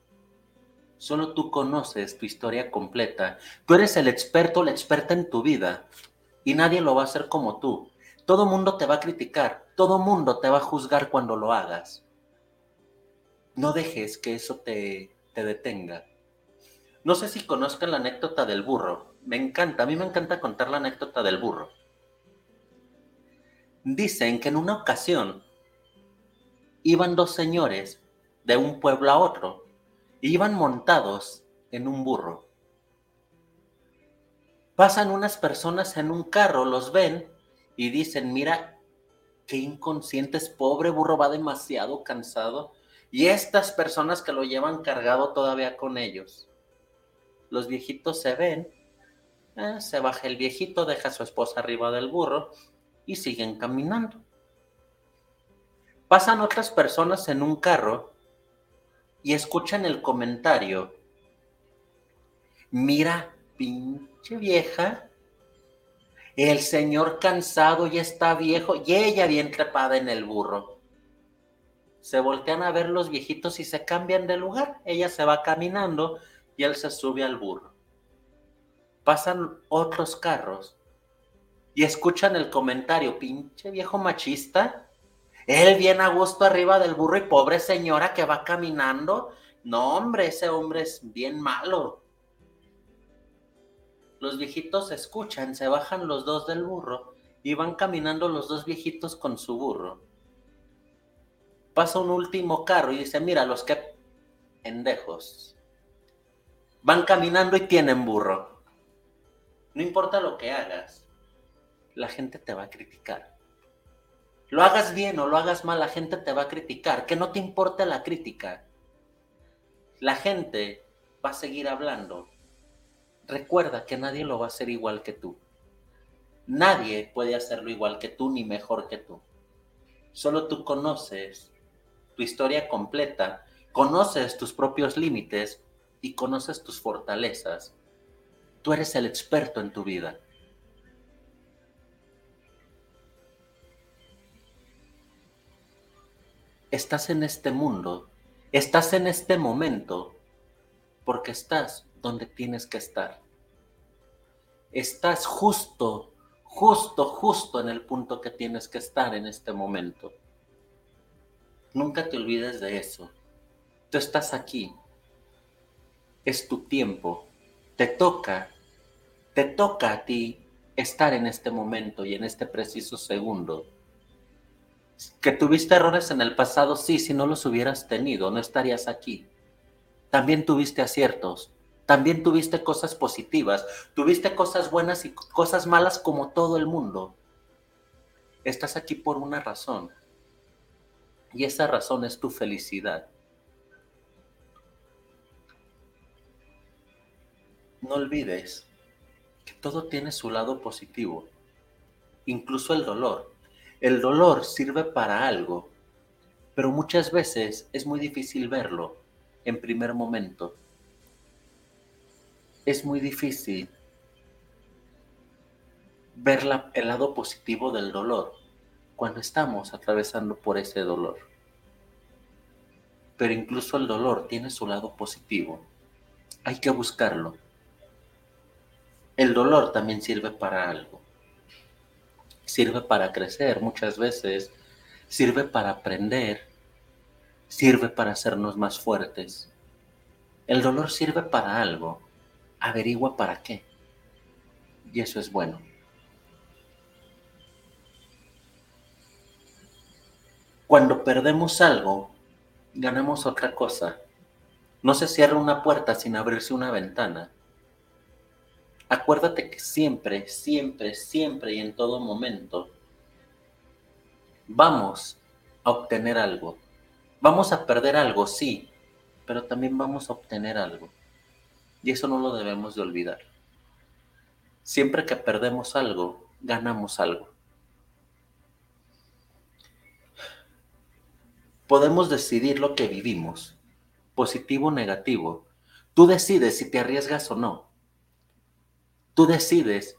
Solo tú conoces tu historia completa. Tú eres el experto, la experta en tu vida. Y nadie lo va a hacer como tú. Todo mundo te va a criticar. Todo mundo te va a juzgar cuando lo hagas. No dejes que eso te, te detenga. No sé si conozcan la anécdota del burro. Me encanta, a mí me encanta contar la anécdota del burro. Dicen que en una ocasión iban dos señores de un pueblo a otro y iban montados en un burro. Pasan unas personas en un carro, los ven y dicen, mira, qué inconscientes, pobre burro, va demasiado cansado. Y estas personas que lo llevan cargado todavía con ellos los viejitos se ven, eh, se baja el viejito, deja a su esposa arriba del burro y siguen caminando. Pasan otras personas en un carro y escuchan el comentario. Mira, pinche vieja, el señor cansado ya está viejo y ella bien trepada en el burro. Se voltean a ver los viejitos y se cambian de lugar. Ella se va caminando y él se sube al burro. Pasan otros carros y escuchan el comentario, pinche viejo machista. Él viene a gusto arriba del burro y pobre señora que va caminando. No, hombre, ese hombre es bien malo. Los viejitos escuchan, se bajan los dos del burro y van caminando los dos viejitos con su burro. Pasa un último carro y dice, mira, los que pendejos. Van caminando y tienen burro. No importa lo que hagas, la gente te va a criticar. Lo hagas bien o lo hagas mal, la gente te va a criticar. Que no te importe la crítica. La gente va a seguir hablando. Recuerda que nadie lo va a hacer igual que tú. Nadie puede hacerlo igual que tú ni mejor que tú. Solo tú conoces tu historia completa, conoces tus propios límites y conoces tus fortalezas, tú eres el experto en tu vida. estás en este mundo, estás en este momento, porque estás donde tienes que estar. Estás justo, justo, justo en el punto que tienes que estar en este momento. Nunca te olvides de eso. Tú estás aquí. Es tu tiempo. Te toca, te toca a ti estar en este momento y en este preciso segundo. Que tuviste errores en el pasado, sí, si no los hubieras tenido, no estarías aquí. También tuviste aciertos, también tuviste cosas positivas, tuviste cosas buenas y cosas malas como todo el mundo. Estás aquí por una razón. Y esa razón es tu felicidad. No olvides que todo tiene su lado positivo, incluso el dolor. El dolor sirve para algo, pero muchas veces es muy difícil verlo en primer momento. Es muy difícil ver el lado positivo del dolor cuando estamos atravesando por ese dolor. Pero incluso el dolor tiene su lado positivo. Hay que buscarlo. El dolor también sirve para algo sirve para crecer muchas veces, sirve para aprender, sirve para hacernos más fuertes. El dolor sirve para algo, averigua para qué. Y eso es bueno. Cuando perdemos algo, ganamos otra cosa. No se cierra una puerta sin abrirse una ventana. Acuérdate que siempre, siempre, siempre y en todo momento vamos a obtener algo. Vamos a perder algo, sí, pero también vamos a obtener algo. Y eso no lo debemos de olvidar. Siempre que perdemos algo, ganamos algo. Podemos decidir lo que vivimos, positivo o negativo. Tú decides si te arriesgas o no. Tú decides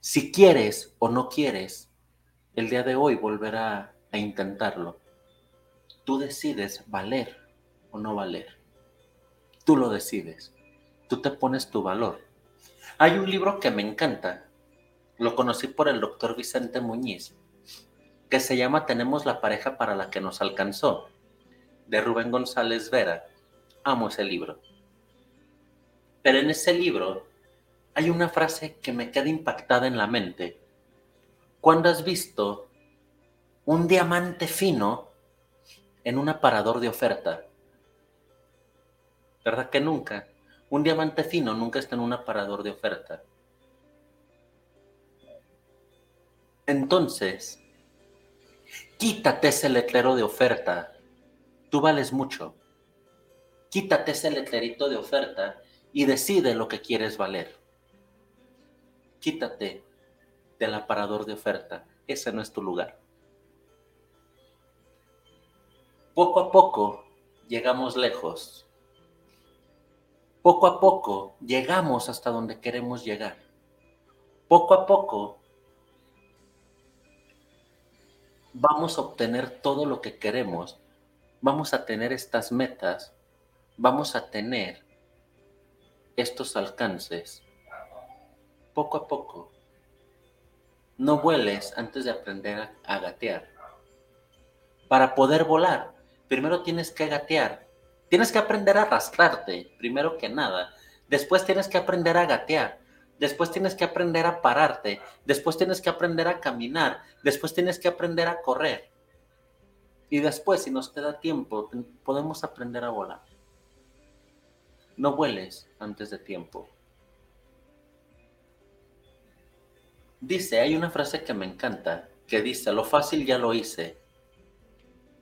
si quieres o no quieres el día de hoy volver a, intentarlo. Tú decides valer o no valer. Tú lo decides. Tú te pones tu valor. Hay un libro que me encanta. Lo conocí por el doctor Vicente Muñiz, que se llama Tenemos la pareja para la que nos alcanzó, de Rubén González Vera. Amo ese libro. Pero en ese libro hay una frase que me queda impactada en la mente. ¿Cuándo has visto un diamante fino en un aparador de oferta? ¿Verdad que nunca? Un diamante fino nunca está en un aparador de oferta. Entonces, quítate ese letrero de oferta. Tú vales mucho. Quítate ese letrerito de oferta y decide lo que quieres valer quítate del aparador de oferta. Ese no es tu lugar. Poco a poco llegamos lejos. Poco a poco llegamos hasta donde queremos llegar. Poco a poco vamos a obtener todo lo que queremos. Vamos a tener estas metas. Vamos a tener estos alcances poco a poco. No vueles antes de aprender a, gatear. Para poder volar, primero tienes que gatear. Tienes que aprender a arrastrarte, primero que nada. Después tienes que aprender a gatear. Después tienes que aprender a pararte. Después tienes que aprender a caminar. Después tienes que aprender a correr. Y después, si nos queda tiempo, podemos aprender a volar. No vueles antes de tiempo. Dice, hay una frase que me encanta, que dice, lo fácil ya lo hice,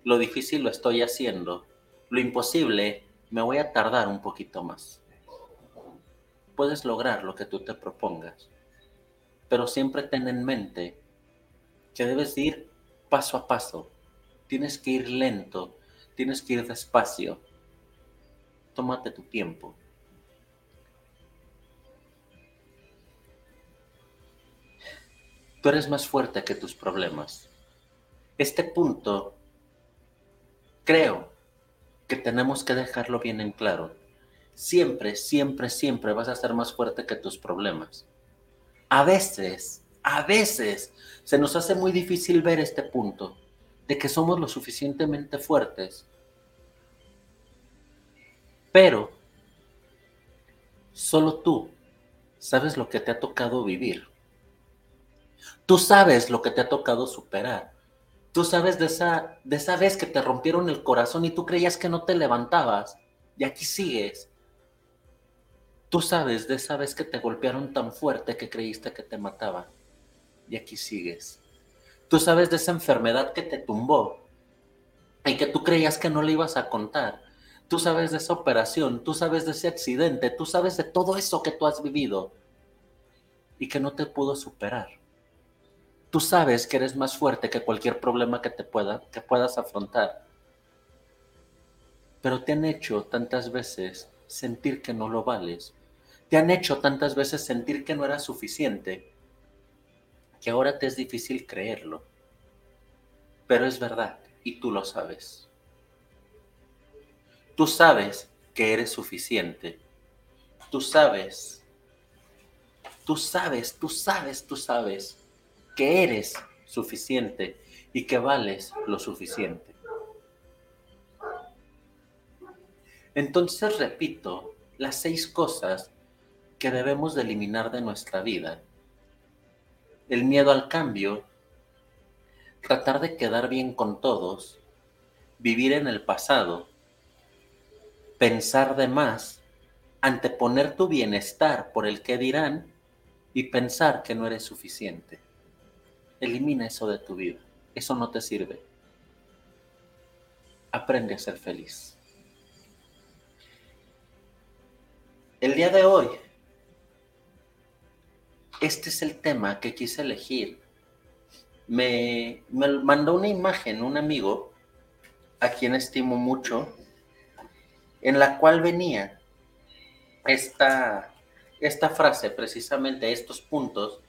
lo difícil lo estoy haciendo, lo imposible me voy a tardar un poquito más. Puedes lograr lo que tú te propongas, pero siempre ten en mente que debes ir paso a paso, tienes que ir lento, tienes que ir despacio, tómate tu tiempo. Tú eres más fuerte que tus problemas. Este punto creo que tenemos que dejarlo bien en claro. Siempre, siempre, siempre vas a ser más fuerte que tus problemas. A veces, a veces se nos hace muy difícil ver este punto de que somos lo suficientemente fuertes. Pero solo tú sabes lo que te ha tocado vivir. Tú sabes lo que te ha tocado superar. Tú sabes de esa, de esa vez que te rompieron el corazón y tú creías que no te levantabas y aquí sigues. Tú sabes de esa vez que te golpearon tan fuerte que creíste que te mataba y aquí sigues. Tú sabes de esa enfermedad que te tumbó y que tú creías que no le ibas a contar. Tú sabes de esa operación, tú sabes de ese accidente, tú sabes de todo eso que tú has vivido y que no te pudo superar. Tú sabes que eres más fuerte que cualquier problema que te pueda, que puedas afrontar. Pero te han hecho tantas veces sentir que no lo vales. Te han hecho tantas veces sentir que no era suficiente que ahora te es difícil creerlo. Pero es verdad y tú lo sabes. Tú sabes que eres suficiente. Tú sabes. Tú sabes, tú sabes, tú sabes que eres suficiente y que vales lo suficiente. Entonces repito las seis cosas que debemos de eliminar de nuestra vida. El miedo al cambio, tratar de quedar bien con todos, vivir en el pasado, pensar de más, anteponer tu bienestar por el que dirán y pensar que no eres suficiente. Elimina eso de tu vida. Eso no te sirve. Aprende a ser feliz. El día de hoy, este es el tema que quise elegir. Me, mandó una imagen un amigo, a quien estimo mucho, en la cual venía esta, esta frase, precisamente estos puntos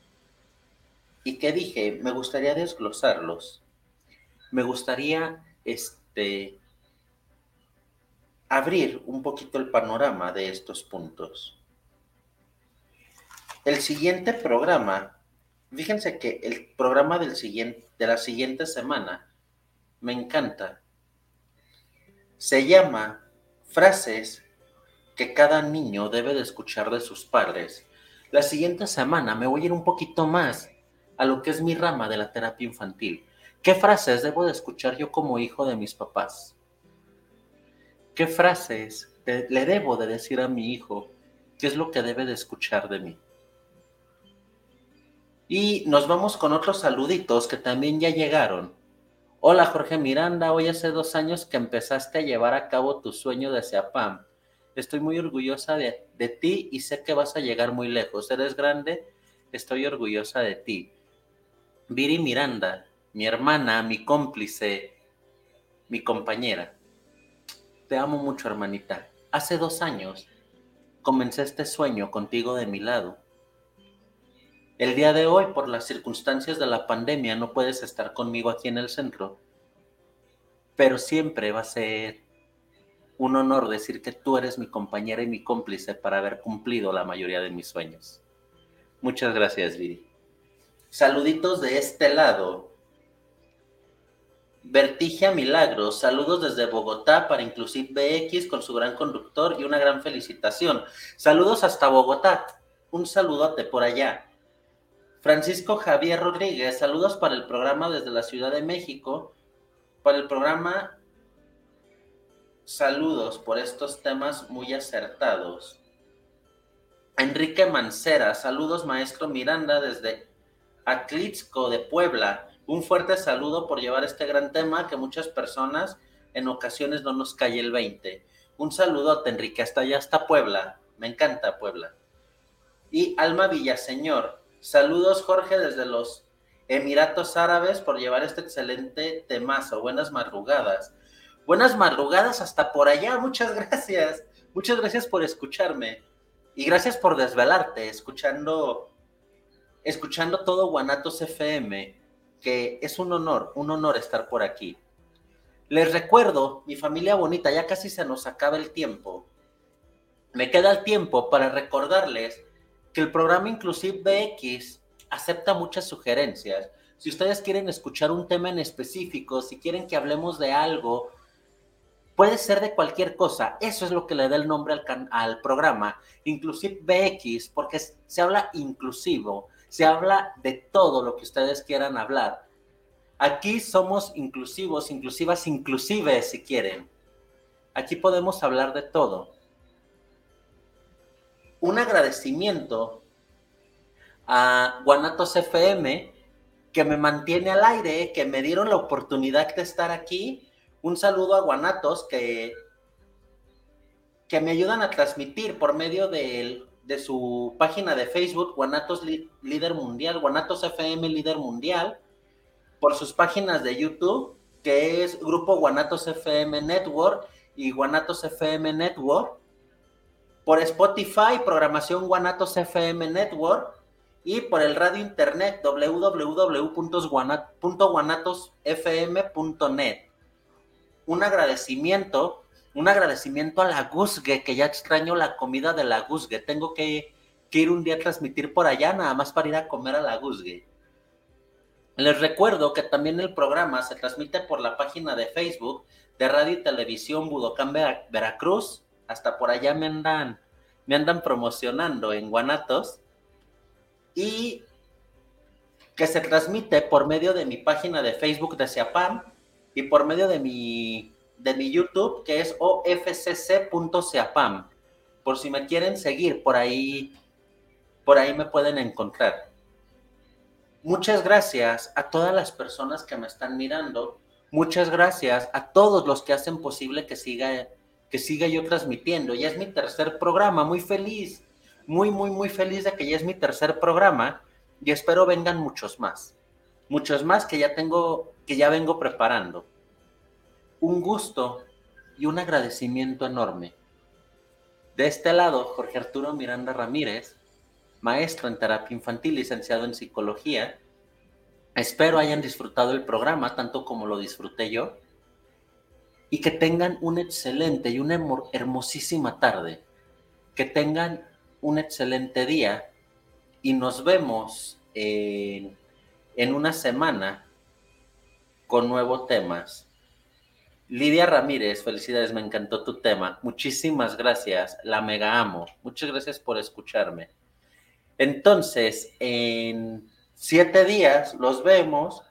y que dije, me gustaría desglosarlos. Me gustaría este abrir un poquito el panorama de estos puntos. El siguiente programa, fíjense que el programa del siguiente, de la siguiente semana me encanta. Se llama Frases que cada niño debe de escuchar de sus padres. La siguiente semana me voy a ir un poquito más a lo que es mi rama de la terapia infantil. ¿Qué frases debo de escuchar yo como hijo de mis papás? ¿Qué frases le debo de decir a mi hijo? ¿Qué es lo que debe de escuchar de mí? Y nos vamos con otros saluditos que también ya llegaron. Hola Jorge Miranda, hoy hace dos años que empezaste a llevar a cabo tu sueño de SEAPAM. Estoy muy orgullosa de, de ti y sé que vas a llegar muy lejos. Eres grande, estoy orgullosa de ti. Viri Miranda, mi hermana, mi cómplice, mi compañera. Te amo mucho, hermanita. Hace dos años comencé este sueño contigo de mi lado. El día de hoy, por las circunstancias de la pandemia, no puedes estar conmigo aquí en el centro, pero siempre va a ser un honor decir que tú eres mi compañera y mi cómplice para haber cumplido la mayoría de mis sueños. Muchas gracias, Viri. Saluditos de este lado. Vertigia Milagros, saludos desde Bogotá para Inclusive BX con su gran conductor y una gran felicitación. Saludos hasta Bogotá. Un saludote por allá. Francisco Javier Rodríguez, saludos para el programa desde la Ciudad de México. Para el programa, saludos por estos temas muy acertados. Enrique Mancera, saludos maestro Miranda desde Atlixco de Puebla. Un fuerte saludo por llevar este gran tema que muchas personas en ocasiones no nos cae el 20. Un saludote, Enrique, hasta allá, hasta Puebla. Me encanta Puebla. Y Alma Villaseñor. Saludos, Jorge, desde los Emiratos Árabes por llevar este excelente temazo. Buenas madrugadas. Buenas madrugadas hasta por allá. Muchas gracias. Muchas gracias por escucharme. Y gracias por desvelarte escuchando escuchando todo Guanatos FM, que es un honor, un honor estar por aquí. Les recuerdo, mi familia bonita, ya casi se nos acaba el tiempo. Me queda el tiempo para recordarles que el programa Inclusive BX acepta muchas sugerencias. Si ustedes quieren escuchar un tema en específico, si quieren que hablemos de algo, puede ser de cualquier cosa. Eso es lo que le da el nombre al, programa, Inclusive BX, porque se habla inclusivo, se habla de todo lo que ustedes quieran hablar. Aquí somos inclusivos, inclusivas, inclusive si quieren. Aquí podemos hablar de todo. Un agradecimiento a Guanatos FM, que me mantiene al aire, que me dieron la oportunidad de estar aquí. Un saludo a Guanatos que, que me ayudan a transmitir por medio de, de su página de Facebook, Guanatos Líder Mundial, Guanatos FM Líder Mundial, por sus páginas de YouTube, que es Grupo Guanatos FM Network y Guanatos FM Network, por Spotify, programación Guanatos FM Network, y por el radio internet www.guanatosfm.net. Un agradecimiento, un agradecimiento a la Guzgue, que ya extraño la comida de la Guzgue. Tengo que, ir un día a transmitir por allá, nada más para ir a comer a la Guzgue. Les recuerdo que también el programa se transmite por la página de Facebook de Radio y Televisión Budocán Veracruz. Hasta por allá me andan, me andan promocionando en Guanatos y que se transmite por medio de mi página de Facebook de Seapam y por medio de mi, de mi YouTube que es ofcc.seapam. Por si me quieren seguir, por ahí, por ahí me pueden encontrar. Muchas gracias a todas las personas que me están mirando. Muchas gracias a todos los que hacen posible que siga, que siga yo transmitiendo. Ya es mi tercer programa, muy feliz muy, muy, muy feliz de que ya es mi tercer programa y espero vengan muchos más. Muchos más que ya tengo, que ya vengo preparando. Un gusto y un agradecimiento enorme. De este lado, Jorge Arturo Miranda Ramírez, maestro en terapia infantil, licenciado en psicología. Espero hayan disfrutado el programa tanto como lo disfruté yo y que tengan una excelente y una hermosísima tarde. Que tengan un excelente día y nos vemos en, una semana con nuevos temas. Lidia Ramírez, felicidades, me encantó tu tema. Muchísimas gracias, la mega amo. Muchas gracias por escucharme. Entonces, en siete días los vemos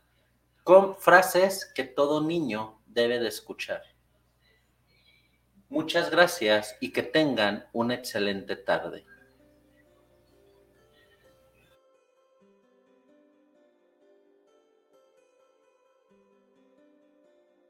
con frases que todo niño debe de escuchar. Muchas gracias y que tengan una excelente tarde.